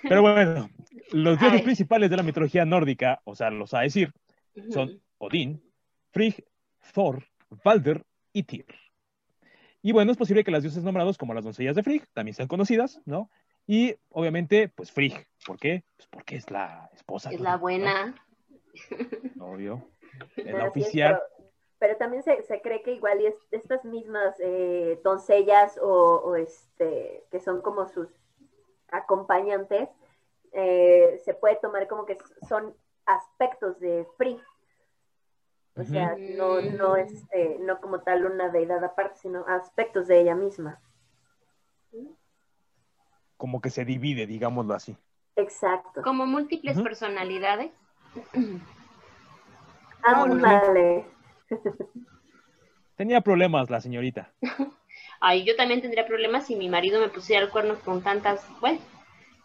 Pero bueno, los dioses Ay. principales de la mitología nórdica, o sea, los Aesir, son Odín, Frigg, Thor, Balder y Tyr. Y bueno, es posible que las dioses nombrados como las doncellas de Frigg también sean conocidas, ¿no? Y obviamente, pues Frigg. ¿Por qué? Pues porque es la esposa. Es ¿no? la buena. <laughs> Obvio. Es la oficial. pero, pero también se, se cree que igual y es- estas mismas eh, doncellas o, o este que son como sus acompañantes eh, se puede tomar como que son aspectos de Free. O sea, no, no, este, no como tal una deidad aparte, sino aspectos de ella misma. Como que se divide, digámoslo así. Exacto. Como múltiples Ujú. personalidades. Ándale. Tenía problemas la señorita. <laughs> Ay, yo también tendría problemas si mi marido me pusiera el cuerno con tantas, bueno,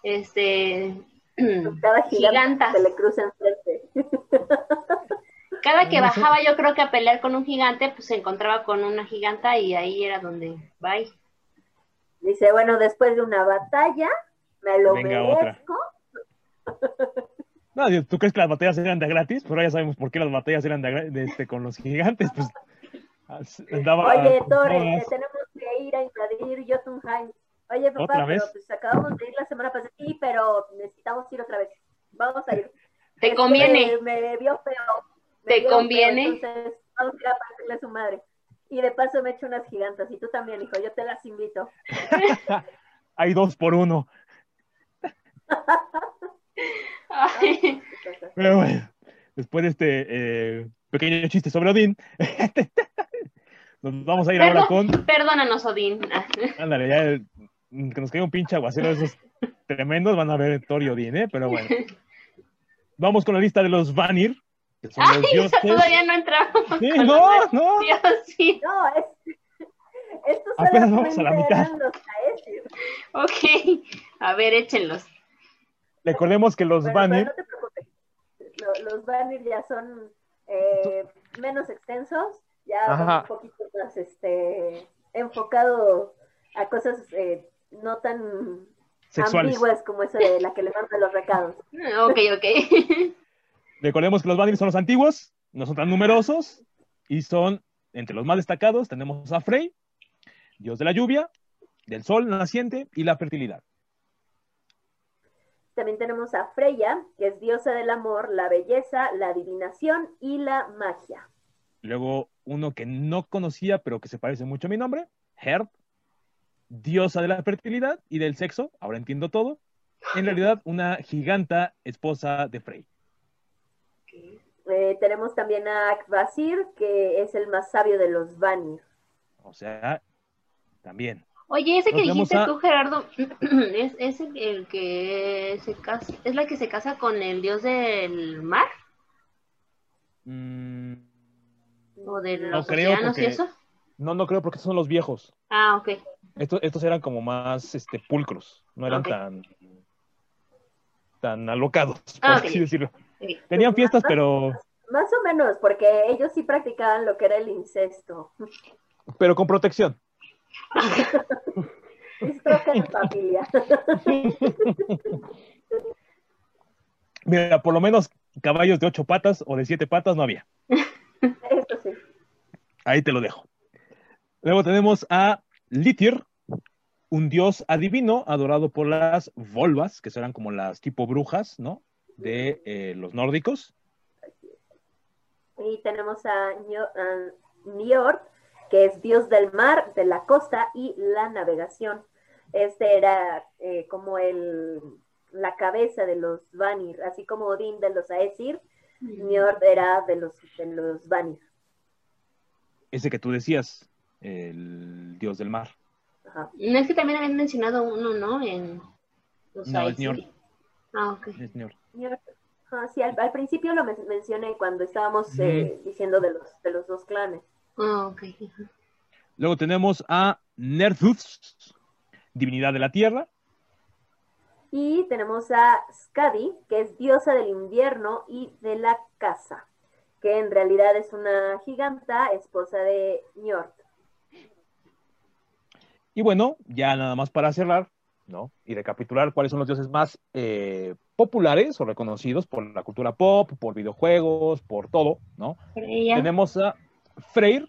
este, <clears throat> Cada gigante gigantas. se le cruza enfrente. <laughs> Cada que bajaba yo creo que a pelear con un gigante, pues se encontraba con una giganta y ahí era donde, bye. Dice, bueno, después de una batalla, me lo Venga, otra. merezco. No, ¿tú crees que las batallas eran de gratis? Pero ya sabemos por qué las batallas eran de, de, este, con los gigantes. Pues andaba Oye, te tenemos que ir a invadir Jotunheim. Oye, papá, ¿Otra pero vez? pues acabamos de ir la semana pasada. Sí, pero necesitamos ir otra vez. Vamos a ir. Te Es que conviene, Me, me vio feo. me Te vio feo, conviene. entonces, vamos a ir a partirle a su madre. Y de paso me echo unas gigantas. Y tú también, hijo, yo te las invito. <laughs> Hay dos por uno. Ay, Pero bueno, después de este eh, pequeño chiste sobre Odín, <laughs> nos vamos a ir ahora con. perdónanos, Odín. <laughs> Ándale, ya eh, que nos caiga un pinche aguacero de esos tremendos, van a ver Thor y Odín, ¿eh? Pero bueno. Vamos con la lista de los Vanir, que son los dioses. todavía no entramos. Sí, con no, los no. dioses. No, es. Estos Apenas vamos a la mitad. los. Ok, a ver, échenlos. Recordemos que los Bueno, Vanir, no te preocupes. Lo- los Vanir ya son eh, menos extensos, ya un poquito más este, enfocado a cosas eh, no tan sexuales. ambiguas como esa de la que le mandan los recados. Ok, ok. <laughs> Recordemos que los Vanir son los antiguos, no son tan numerosos, y son, entre los más destacados, tenemos a Frey, dios de la lluvia, del sol naciente y la fertilidad. También tenemos a Freya, que es diosa del amor, la belleza, la adivinación y la magia. Luego, uno que no conocía, pero que se parece mucho a mi nombre, Herd, diosa de la fertilidad y del sexo, ahora entiendo todo. En realidad, una giganta esposa de Frey. Eh, tenemos también a Akvasir, que es el más sabio de los Vanir. O sea, también. Oye, ese que Nos dijiste a- tú, Gerardo, <clears throat> es, es el, el que se casa, es la que se casa con el dios del mar Mm, o de No los creo, océanos y porque- eso. no, no creo porque son los viejos. Ah, ok. Estos, estos eran como más este, pulcros, no eran tan, tan alocados, por Ah, así decirlo. Tenían fiestas, pero, Más o menos, porque ellos sí practicaban lo que era el incesto. pero con protección. Familia. <laughs> Mira, por lo menos caballos de ocho patas o de siete patas no había. Ahí te lo dejo. Luego tenemos a Litir, un dios adivino adorado por las volvas, que serán como las tipo brujas, ¿no? De eh, los nórdicos. Y tenemos a Niord, que es dios del mar, de la costa y la navegación. Este era eh, como el, la cabeza de los Vanir, así como Odín de los Aesir, Niord era de los, de los Vanir. Ese que tú decías, el dios del mar. Ajá. No es que también habían mencionado uno, ¿no? En los No, es. Niord. Ah, ok. El señor. Niord. Ah, sí, al, al principio lo men- mencioné cuando estábamos eh, diciendo de los, de los dos clanes. Ah, ok. Luego tenemos a Nerthus, divinidad de la tierra. Y tenemos a Skadi, que es diosa del invierno y de la casa, que en realidad es una giganta, esposa de Njord. Y bueno, ya nada más para cerrar, ¿no? Y recapitular cuáles son los dioses más eh, populares o reconocidos por la cultura pop, por videojuegos, por todo, ¿no? Freya. Tenemos a Freyr,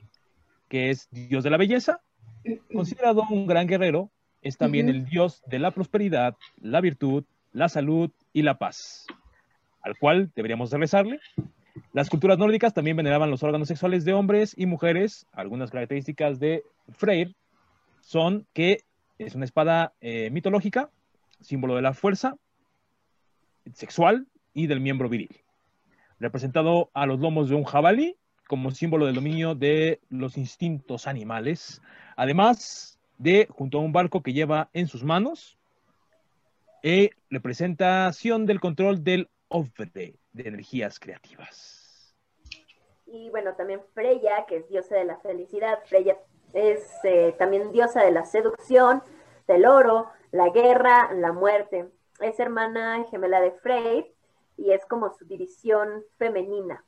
que es dios de la belleza, considerado un gran guerrero, es también el dios de la prosperidad, la virtud, la salud y la paz, al cual deberíamos de rezarle. Las culturas nórdicas también veneraban los órganos sexuales de hombres y mujeres. Algunas características de Freyr son que es una espada eh, mitológica, símbolo de la fuerza sexual y del miembro viril, representado a los lomos de un jabalí como símbolo del dominio de los instintos animales, además de junto a un barco que lleva en sus manos eh, representación del control del Ovre de energías creativas. Y bueno, también Freya, que es diosa de la felicidad. Freya es eh, también diosa de la seducción, del oro, la guerra, la muerte. Es hermana gemela de Freyr y es como su división femenina.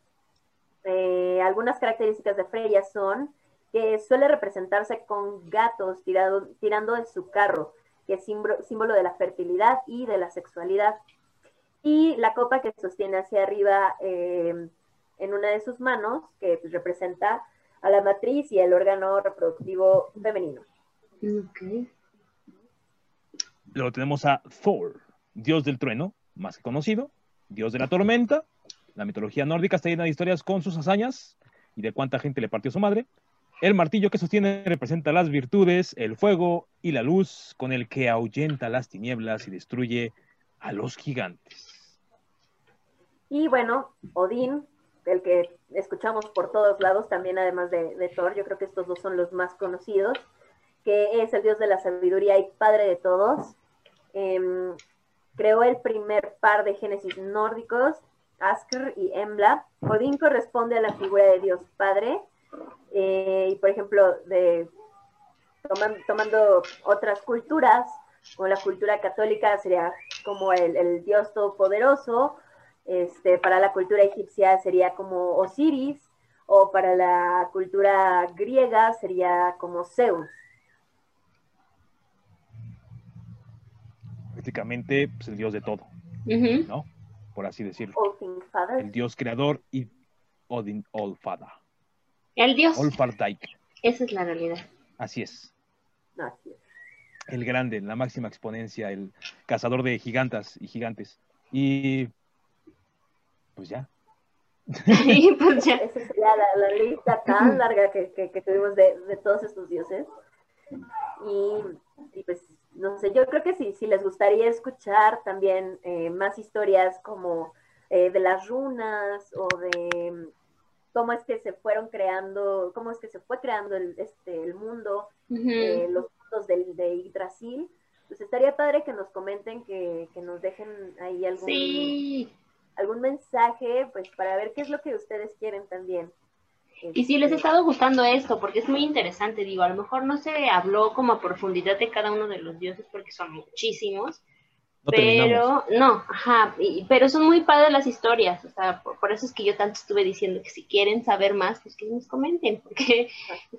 Eh, algunas características de Freya son que suele representarse con gatos tirado, tirando de su carro, que es símbolo, símbolo de la fertilidad y de la sexualidad. Y la copa que sostiene hacia arriba eh, en una de sus manos, que pues, representa a la matriz y el órgano reproductivo femenino. Ok. Luego tenemos a Thor, dios del trueno, más que conocido, dios de la tormenta. La mitología nórdica está llena de historias con sus hazañas y de cuánta gente le partió su madre. El martillo que sostiene representa las virtudes, el fuego y la luz con el que ahuyenta las tinieblas y destruye a los gigantes. Y bueno, Odín, el que escuchamos por todos lados, también además de, Thor, yo creo que estos dos son los más conocidos, que es el dios de la sabiduría y padre de todos. Eh, creó el primer par de génesis nórdicos, Askr y Embla. Odín corresponde a la figura de Dios Padre. Eh, y por ejemplo, de, toman, tomando otras culturas, como la cultura católica sería como el, el Dios Todopoderoso, este, para la cultura egipcia sería como Osiris, o para la cultura griega sería como Zeus. Prácticamente pues, el dios de todo. ¿no? Por así decirlo. El dios creador y Odin Allfather. El dios. Esa es la realidad. Así es. Así es. El grande, la máxima exponencia, el cazador de gigantas y gigantes. Y pues ya. Y <laughs> pues ya. Esa sería la, la lista tan larga que, que- que tuvimos de, de todos estos dioses. Y, y pues, no sé, yo creo que sí, si les gustaría escuchar también eh, más historias como eh, de las runas o de mm, cómo es que se fueron creando, cómo es que se fue creando el, este, el mundo, eh, los mundos del, de Yggdrasil, pues estaría padre que nos comenten, que, que nos dejen ahí algún, Sí. Algún mensaje, pues para ver qué es lo que ustedes quieren también. Y si les ha estado gustando esto, porque es muy interesante, digo, a lo mejor no se habló como a profundidad de cada uno de los dioses, porque son muchísimos, No terminamos. pero no, ajá, y- pero son muy padres las historias, o sea, por, por eso es que yo tanto estuve diciendo que si quieren saber más, pues que nos comenten, <laughs> porque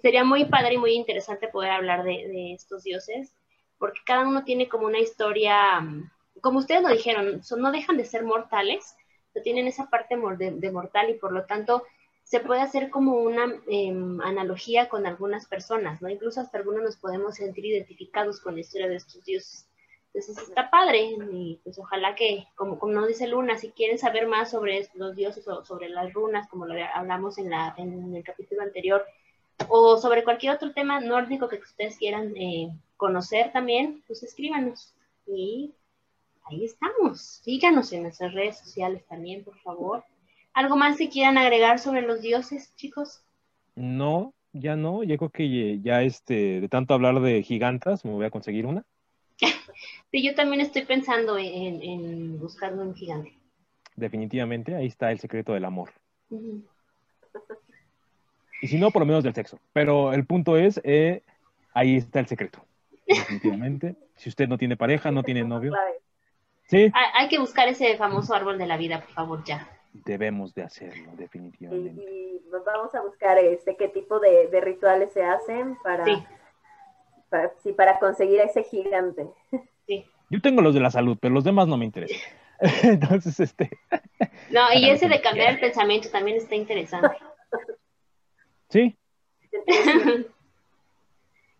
sería muy padre y muy interesante poder hablar de, de estos dioses, porque cada uno tiene como una historia, mm, como ustedes lo dijeron, son, no dejan de ser mortales, tienen esa parte de, de mortal y por lo tanto se puede hacer como una em, analogía con algunas personas, ¿no? Incluso hasta algunos nos podemos sentir identificados con la historia de estos dioses. Entonces está padre y pues ojalá que, como, como nos dice Luna, si quieren saber más sobre los dioses o sobre las runas, como lo hablamos en, la, en el capítulo anterior, o sobre cualquier otro tema nórdico que ustedes quieran eh, conocer también, pues escríbanos. Y ahí estamos. Síganos en nuestras redes sociales también, por favor. ¿Algo más que quieran agregar sobre los dioses, chicos? No, ya no. Yo creo que ya este, de tanto hablar de gigantas, me voy a conseguir una. <laughs> Sí, yo también estoy pensando en, en buscar un gigante. Definitivamente, ahí está el secreto del amor. Y si no, por lo menos del sexo. Pero el punto es, eh, ahí está el secreto. Definitivamente. <laughs> si usted no tiene pareja, no tiene novio. Sí, Hay, hay que buscar ese famoso árbol de la vida, por favor, ya. debemos de hacerlo, Y, definitivamente. y nos vamos a buscar este qué tipo de, de rituales se hacen para, Sí. para, sí, para conseguir a ese gigante. Sí. Yo tengo los de la salud, pero los demás no me interesan. <laughs> Entonces, este, No, y ese de cambiar el pensamiento también está interesante. sí, <laughs> Pero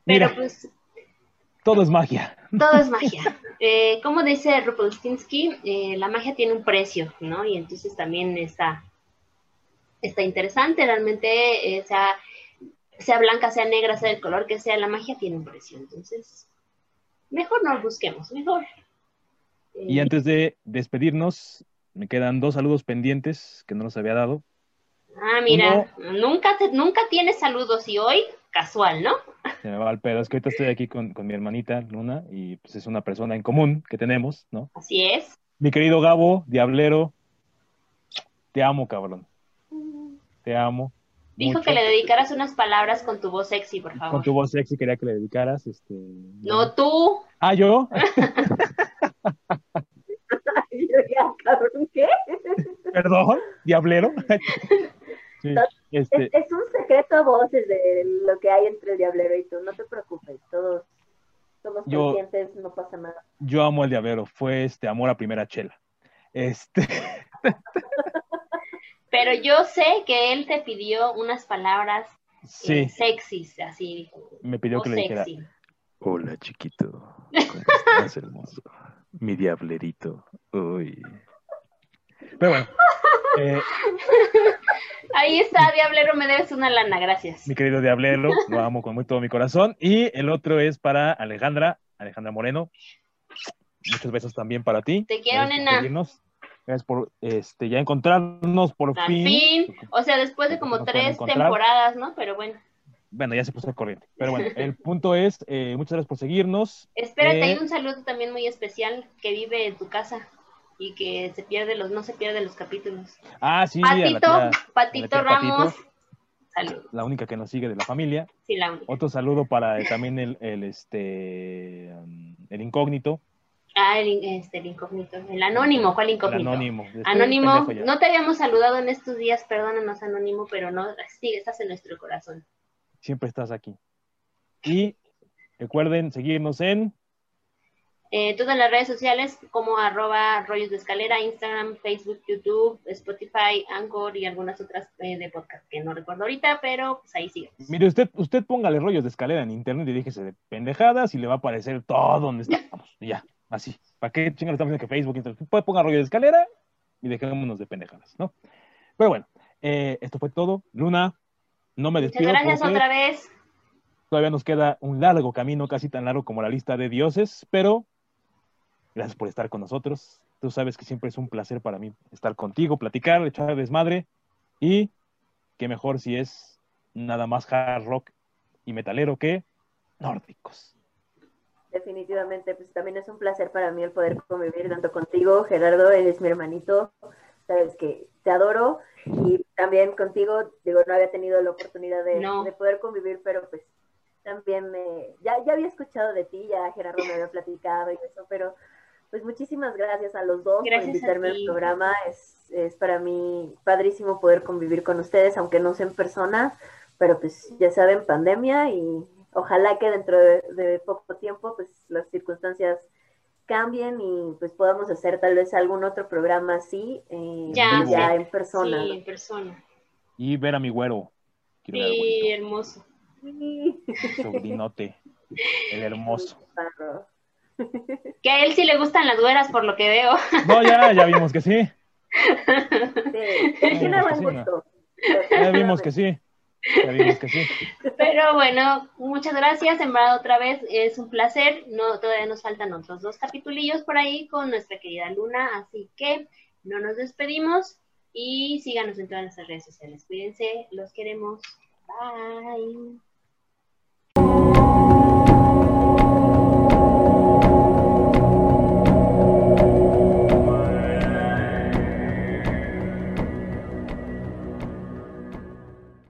Mira. pues Todo es magia. todo es magia. Eh, como dice Rupolstinsky, eh, la magia tiene un precio, ¿no? Y entonces también está, está interesante, realmente, eh, sea, sea blanca, sea negra, sea el color que sea, la magia tiene un precio. Entonces, mejor no lo busquemos, mejor. Eh, Y antes de despedirnos, me quedan dos saludos pendientes que no los había dado. Ah, mira, nunca, te- nunca tienes saludos y hoy casual, ¿no? Se me va el pedo. Es que ahorita estoy aquí con, con mi hermanita Luna y pues es una persona en común que tenemos, ¿no? Así es. Mi querido Gabo, Diablero, te amo, cabrón. Te amo. Dijo mucho. que le dedicaras unas palabras con tu voz sexy, por favor. Con tu voz sexy quería que le dedicaras. Este... No tú. Ah, <laughs> <laughs> yo. Ya, cabrón, ¿qué? Perdón, Diablero. <laughs> Sí, este, Es, es un secreto a voces de lo que hay entre el diablero y tú, no te preocupes, todos somos Yo- conscientes, no pasa nada. yo amo el Diablero. Fue este amor a primera chela. Este, <laughs> Pero yo sé que él te pidió unas palabras eh, sí, sexys, así dijo. me pidió o que le dijera. sexy. Hola, chiquito. ¿Cómo estás, hermoso? Mi diablerito. Uy. Pero bueno, eh, <laughs> Ahí está, Diablero, me debes una lana, gracias. mi querido Diablero, lo amo con muy todo mi corazón. Y el otro es para Alejandra, Alejandra Moreno. Muchos besos también para ti. Te quiero, Gracias nena. seguirnos. Gracias por este, ya encontrarnos por Al fin. fin, o sea, después de como tres temporadas, ¿no? Pero bueno, Bueno, ya se puso al corriente. Pero bueno, el punto es, eh, muchas gracias por seguirnos. espérate, Eh, hay un saludo también muy especial que vive en tu casa y que se pierde los, no se pierde los capítulos. Ah, sí, Patito, tía- Patito Ramos, Patito. salud. la única que nos sigue de la familia. Sí, la única. Otro saludo para eh, también el, el, este, um, el incógnito, Ah, el, este, el incógnito, el anónimo, ¿cuál el incógnito? anónimo. Estoy Anónimo, no te habíamos saludado en estos días, perdónanos, Anónimo, pero no, sí, estás en nuestro corazón. Siempre estás aquí. Y recuerden seguirnos en Eh, todas las redes sociales como arroba rollos de escalera, Instagram, Facebook, YouTube, Spotify, Anchor y algunas otras eh, de podcast que no recuerdo ahorita, pero pues ahí sigue. Mire, usted, usted póngale rollos de escalera en internet y déjese de pendejadas y le va a aparecer todo donde estamos. Y ya, así. ¿Para qué chingados estamos diciendo que Facebook, Instagram? Puede ponga rollos de escalera y dejémonos de pendejadas, ¿no? Pero bueno, eh, esto fue todo. Luna, no me Muchas despido. gracias porque otra vez. Todavía nos queda un largo camino, casi tan largo como la lista de dioses, pero gracias por estar con nosotros. Tú sabes que siempre es un placer para mí estar contigo, platicar, echar desmadre y qué mejor si es nada más hard rock y metalero que nórdicos. Definitivamente, pues también es un placer para mí el poder convivir tanto contigo, Gerardo, eres mi hermanito, sabes que te adoro y también contigo, digo, no había tenido la oportunidad de, No. de poder convivir, pero pues también me, ya, ya había escuchado de ti, ya Gerardo me había platicado y eso, pero pues muchísimas gracias a los dos Gracias por invitarme al programa, es, es para mí padrísimo poder convivir con ustedes, aunque no sea en persona, pero pues ya saben, pandemia y ojalá que dentro de, de poco tiempo pues las circunstancias cambien y pues podamos hacer tal vez algún otro programa así, eh, Ya, ya sí. en persona. Sí, en persona. Y ver a mi güero. Quiero Sí, hermoso. Sí. sobrinote, el hermoso. Que a él sí le gustan las güeras, por lo que veo. No, ya, ya vimos que sí. Sí, él tiene buen Sí, no. gusto. Ya vimos que sí. Ya vimos que sí. Pero bueno, muchas gracias, en verdad otra vez es un placer. No, todavía nos faltan otros dos capitulillos por ahí con nuestra querida Luna, así que no nos despedimos y síganos en todas nuestras redes sociales. Cuídense, los queremos. Bye.